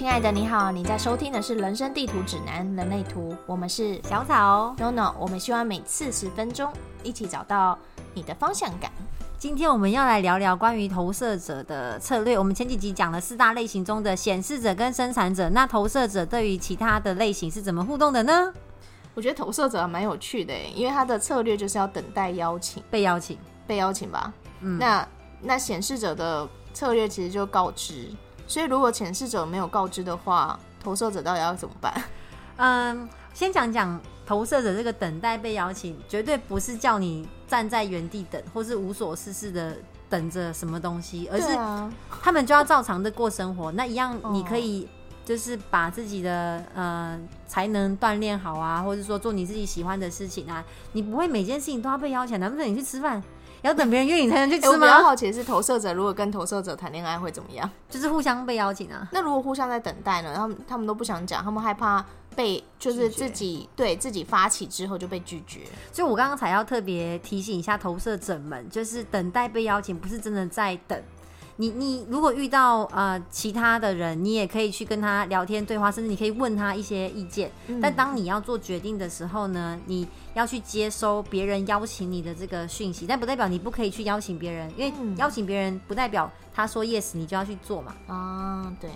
亲爱的，你好，你在收听的是《人生地图指南：人类图》，我们是小草。No No，我们希望每次十分钟，一起找到你的方向感。今天我们要来聊聊关于投射者的策略。我们前几集讲了四大类型中的显示者跟生产者，那投射者对于其他的类型是怎么互动的呢？我觉得投射者还蛮有趣的耶，因为他的策略就是要等待邀请，被邀请，被邀请吧。嗯那那显示者的策略其实就告知，所以如果潜示者没有告知的话，投射者到底要怎么办？嗯，先讲讲投射者这个等待被邀请，绝对不是叫你站在原地等，或是无所事事的等着什么东西，而是他们就要照常的过生活。那一样，哦你可以就是把自己的呃才能锻炼好啊，或者说做你自己喜欢的事情啊。你不会每件事情都要被邀请，难不成你去吃饭要等别人约你才能去吃吗？比较好奇的是投射者如果跟投射者谈恋爱会怎么样？就是互相被邀请啊。那如果互相在等待呢？他们他们都不想讲，他们害怕被就是自己对自己发起之后就被拒绝。所以我刚刚才要特别提醒一下投射者们，就是等待被邀请，不是真的在等。你你如果遇到呃其他的人，你也可以去跟他聊天对话，甚至你可以问他一些意见。但当你要做决定的时候呢，你要去接收别人邀请你的这个讯息，但不代表你不可以去邀请别人，因为嗯邀请别人不代表他说 yes 你就要去做嘛。啊，对，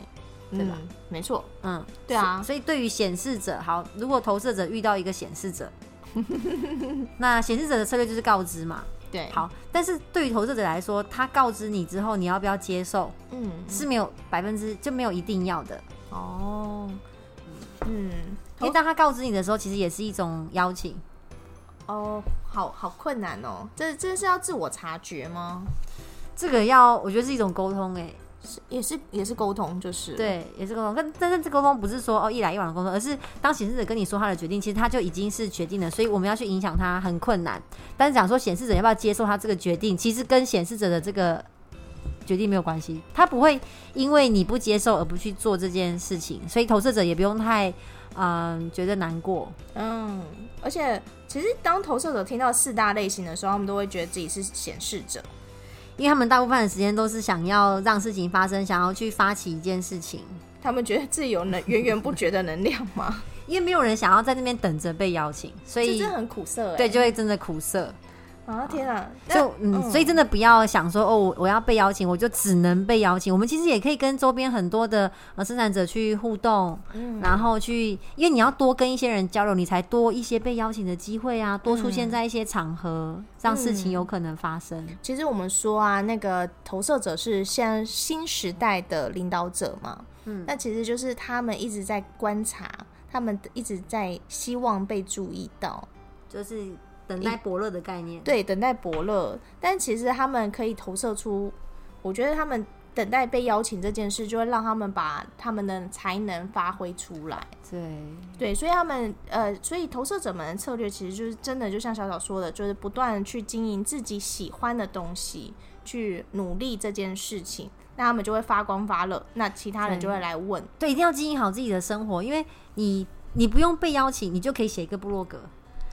对吧嗯？没错，嗯，对啊所以对于显示者，好，如果投射者遇到一个显示者，那显示者的策略就是告知嘛。对，，好，但是对于投资者来说，他告知你之后，你要不要接受嗯，是没有百分之就没有一定要的，哦，嗯，因为当他告知你的时候，其实也是一种邀请。哦，好好困难哦，这这是要自我察觉吗？这个要我觉得是一种沟通、欸，是也是也是沟通，就是，对，也是沟通。但但是这沟通不是说哦一来一往的沟通，而是当显示者跟你说他的决定，其实他就已经是决定了，所以我们要去影响他很困难。但是讲说显示者要不要接受他这个决定，其实跟显示者的这个决定没有关系，他不会因为你不接受而不去做这件事情，所以投射者也不用太嗯、觉得难过。嗯，而且其实当投射者听到四大类型的时候，他们都会觉得自己是显示者，因为他们大部分的时间都是想要让事情发生，想要去发起一件事情，他们觉得自己有能源源不绝的能量吗？因为没有人想要在那边等着被邀请，所以这很苦涩哎。对就会真的苦涩。啊天啊！就嗯，所以真的不要想说哦，我我要被邀请，我就只能被邀请。我们其实也可以跟周边很多的呃生产者去互动，嗯然后去，因为你要多跟一些人交流，你才多一些被邀请的机会啊，多出现在一些场合，让事情有可能发生。其实我们说啊，那个投射者是现在新时代的领导者嘛，嗯那其实就是他们一直在观察，他们一直在希望被注意到，就是等待伯乐的概念。对，等待伯乐。但其实他们可以投射出，我觉得他们等待被邀请这件事，就会让他们把他们的才能发挥出来。对，对，所以他们呃，所以投射者们的策略其实就是真的，就像小小说的，就是不断地去经营自己喜欢的东西，去努力这件事情，那他们就会发光发热，那其他人就会来问，对，一定要经营好自己的生活，因为你你不用被邀请，你就可以写一个部落格，诶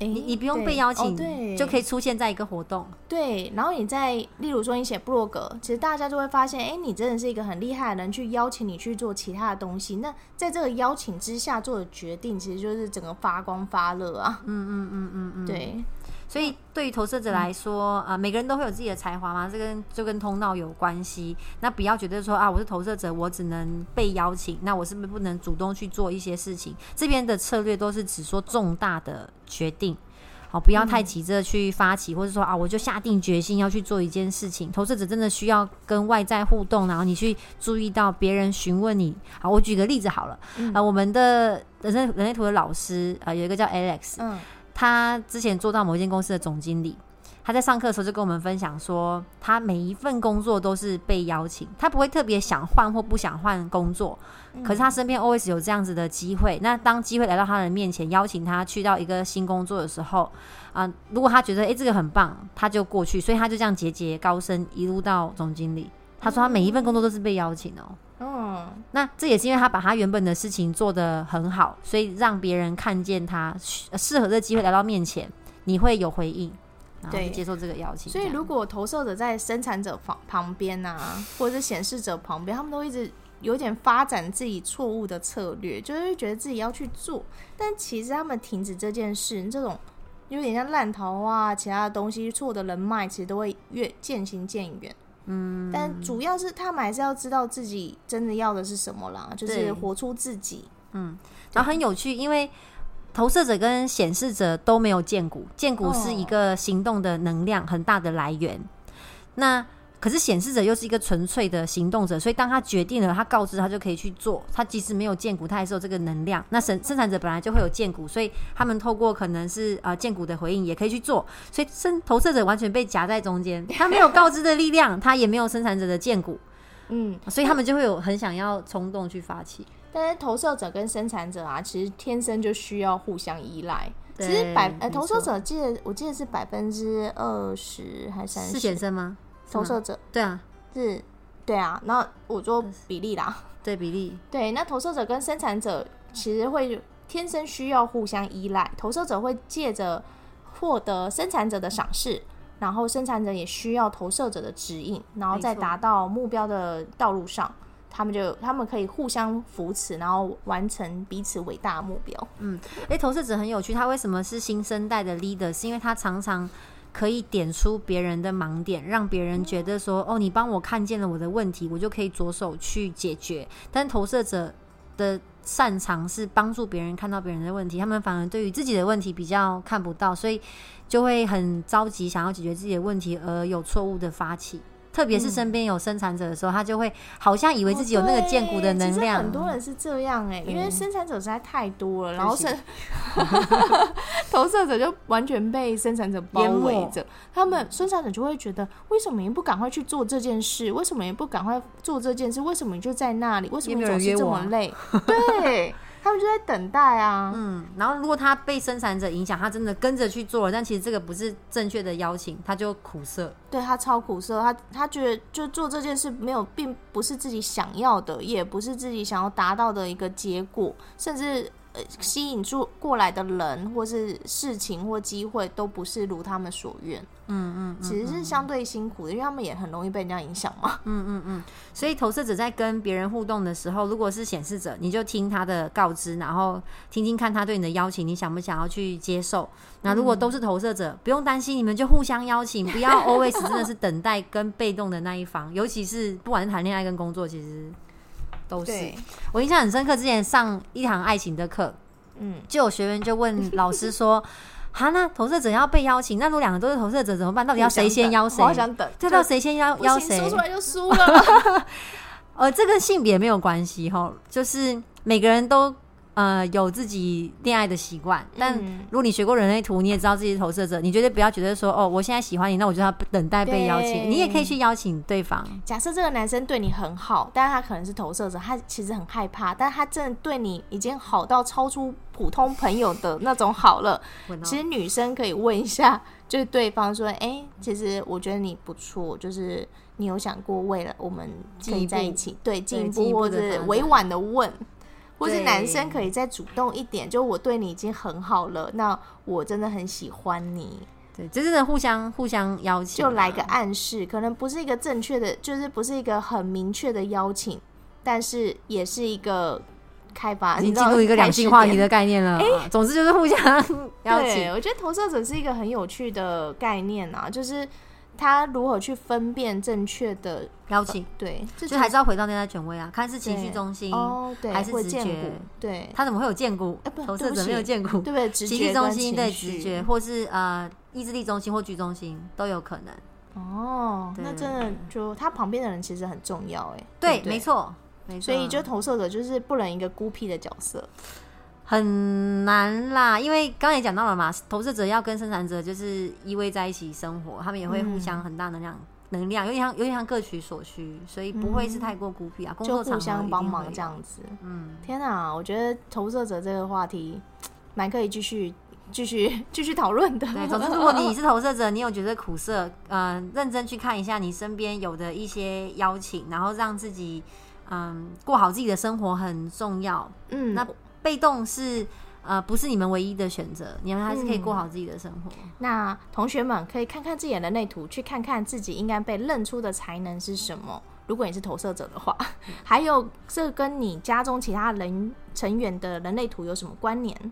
你你不用被邀请，哦对，就可以出现在一个活动。对，然后你在，例如说你写部落格，其实大家就会发现，哎，你真的是一个很厉害的人，去邀请你去做其他的东西。那在这个邀请之下做的决定，其实就是整个发光发热啊。嗯嗯嗯嗯嗯，对，所以对于投射者来说，啊、每个人都会有自己的才华嘛，这跟就跟通道有关系。那不要觉得说啊，我是投射者，我只能被邀请，那我是不是不能主动去做一些事情？这边的策略都是只说重大的决定。好，不要太急着去发起，或者说啊，我就下定决心要去做一件事情。投射者真的需要跟外在互动，然后你去注意到别人询问你。好，我举个例子好了，呃，我们的人生人类图的老师啊、呃有一个叫 Alex，嗯他之前做到某一间公司的总经理，他在上课的时候就跟我们分享说，他每一份工作都是被邀请，他不会特别想换或不想换工作，可是他身边 always 有这样子的机会。那当机会来到他的面前，邀请他去到一个新工作的时候，啊、如果他觉得诶这个很棒，他就过去，所以他就这样节节高升，一路到总经理。他说他每一份工作都是被邀请哦。嗯，那这也是因为他把他原本的事情做得很好，所以让别人看见他呃适合的机会来到面前，你会有回应，然后对接受这个邀请。所以如果投射者在生产者旁旁边啊，或者是显示者旁边，他们都一直有点发展自己错误的策略，就是会觉得自己要去做，但其实他们停止这件事，这种有点像烂桃花，其他的东西错的人脉，其实都会越渐行渐远。嗯，但主要是他们还是要知道自己真的要的是什么啦，就是活出自己。嗯，然后很有趣，因为投射者跟显示者都没有剑骨，剑骨是一个行动的能量很大的来源。那可是显示者又是一个纯粹的行动者，所以当他决定了，他告知他就可以去做。他即使没有剑骨，他还是有这个能量。那生生产者本来就会有剑骨，所以他们透过可能是呃剑骨的回应，也可以去做。所以生投射者完全被夹在中间，他没有告知的力量，他也没有生产者的剑骨，嗯，所以他们就会有很想要冲动去发起。但是投射者跟生产者啊，其实天生就需要互相依赖。其实百呃投射者记得我记得是百分之二十还是三是显十？生吗？投射者对啊，是，对啊。然后我做比例啦，对比例，对，那投射者跟生产者其实会天生需要互相依赖，投射者会借着获得生产者的赏识，然后生产者也需要投射者的指引，然后在达到目标的道路上，他们就他们可以互相扶持，然后完成彼此伟大的目标。嗯哎，投射者很有趣，他为什么是新生代的 leader？是因为他常常可以点出别人的盲点，让别人觉得说，哦，你帮我看见了我的问题，我就可以着手去解决。但投射者的擅长是帮助别人看到别人的问题，他们反而对于自己的问题比较看不到，所以就会很着急想要解决自己的问题，而有错误的发起。特别是身边有生产者的时候，他就会好像以为自己有那个建骨的能量。哦对其实很多人是这样哎、因为生产者实在太多了，然后生 投射者就完全被生产者包围着，他们生产者就会觉得，为什么你不赶快去做这件事？为什么你不赶快做这件事？为什么你就在那里？为什么你总是这么累？对他们就在等待啊。嗯，然后如果他被生产者影响，他真的跟着去做了，但其实这个不是正确的邀请，他就苦涩。对他超苦涩，他他觉得就做这件事没有，并不是自己想要的，也不是自己想要达到的一个结果，甚至呃吸引住过来的人或是事情或机会都不是如他们所愿。嗯嗯其实是相对辛苦的，因为他们也很容易被人家影响嘛。嗯嗯嗯。所以投射者在跟别人互动的时候，如果是显示者，你就听他的告知，然后听听看他对你的邀请，你想不想要去接受？那如果都是投射者，不用担心，你们就互相邀请，不要 always 真的是等待跟被动的那一方，尤其是不管是谈恋爱跟工作，其实都是。我印象很深刻，之前上一堂爱情的课，嗯，就有学员就问老师说：“ 哈，那投射者要被邀请，那如果两个都是投射者怎么办？到底要谁先邀谁我好？想等，这到谁先邀，邀谁说？出来就输了。呃，这跟性别没有关系哈，就是每个人都呃有自己恋爱的习惯，但嗯。如果你学过人类图，你也知道自己是投射者，你绝对不要觉得说哦，我现在喜欢你，那我就要等待被邀请，你也可以去邀请对方。假设这个男生对你很好，但是他可能是投射者，他其实很害怕，但他真的对你已经好到超出普通朋友的那种好了。其实女生可以问一下，就是对方说：“哎、其实我觉得你不错，就是你有想过为了我们可以在一起，对进一步，或者委婉的问，或是男生可以再主动一点，就我对你已经很好了，那我真的很喜欢你，对，这真的互相互相邀请啊，就来个暗示，可能不是一个正确的，就是不是一个很明确的邀请，但是也是一个开发，你进入一个两性话题的概念了。啊总之就是互相 邀对，请。我觉得投射者是一个很有趣的概念啊，就是他如何去分辨正确的邀请，对，这就还是要回到内在权威啊，看是情绪中心，哦，对，还是直觉对，他怎么会有见骨哎不？投射者没有见骨，对不对？情绪中心对直觉，或是呃意志力中心或居中心都有可能。哦，那真的就他旁边的人其实很重要，哎，对没。错，没错。所以就投射者就是不能一个孤僻的角色，很难啦，因为刚才也讲到了嘛，投射者要跟生产者就是依偎在一起生活，他们也会互相很大能量。能量有点像，有点像各取所需，所以不会是太过孤僻啊。工就作场互相帮忙这样子。嗯，天啊，我觉得投射者这个话题蛮可以继续、继续、继续讨论的。对，总之，如果你是投射者，你有觉得苦涩，呃，认真去看一下你身边有的一些邀请，然后让自己嗯过好自己的生活很重要。嗯，那被动是呃不是你们唯一的选择，你们还是可以嗯过好自己的生活。那同学们可以看看自己的人类图，去看看自己应该被认出的才能是什么。如果你是投射者的话，还有这跟你家中其他人成员的人类图有什么关联？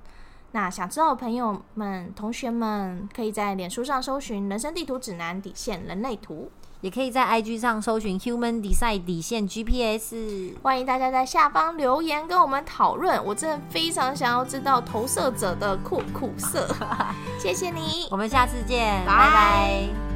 那想知道的朋友们、同学们，可以在脸书上搜寻“人生地图指南”底线人类图，也可以在 IG 上搜寻 Human Design 底线 GPS。欢迎大家在下方留言跟我们讨论。我真的非常想要知道投射者的酷酷色，谢谢你，我们下次见，拜拜拜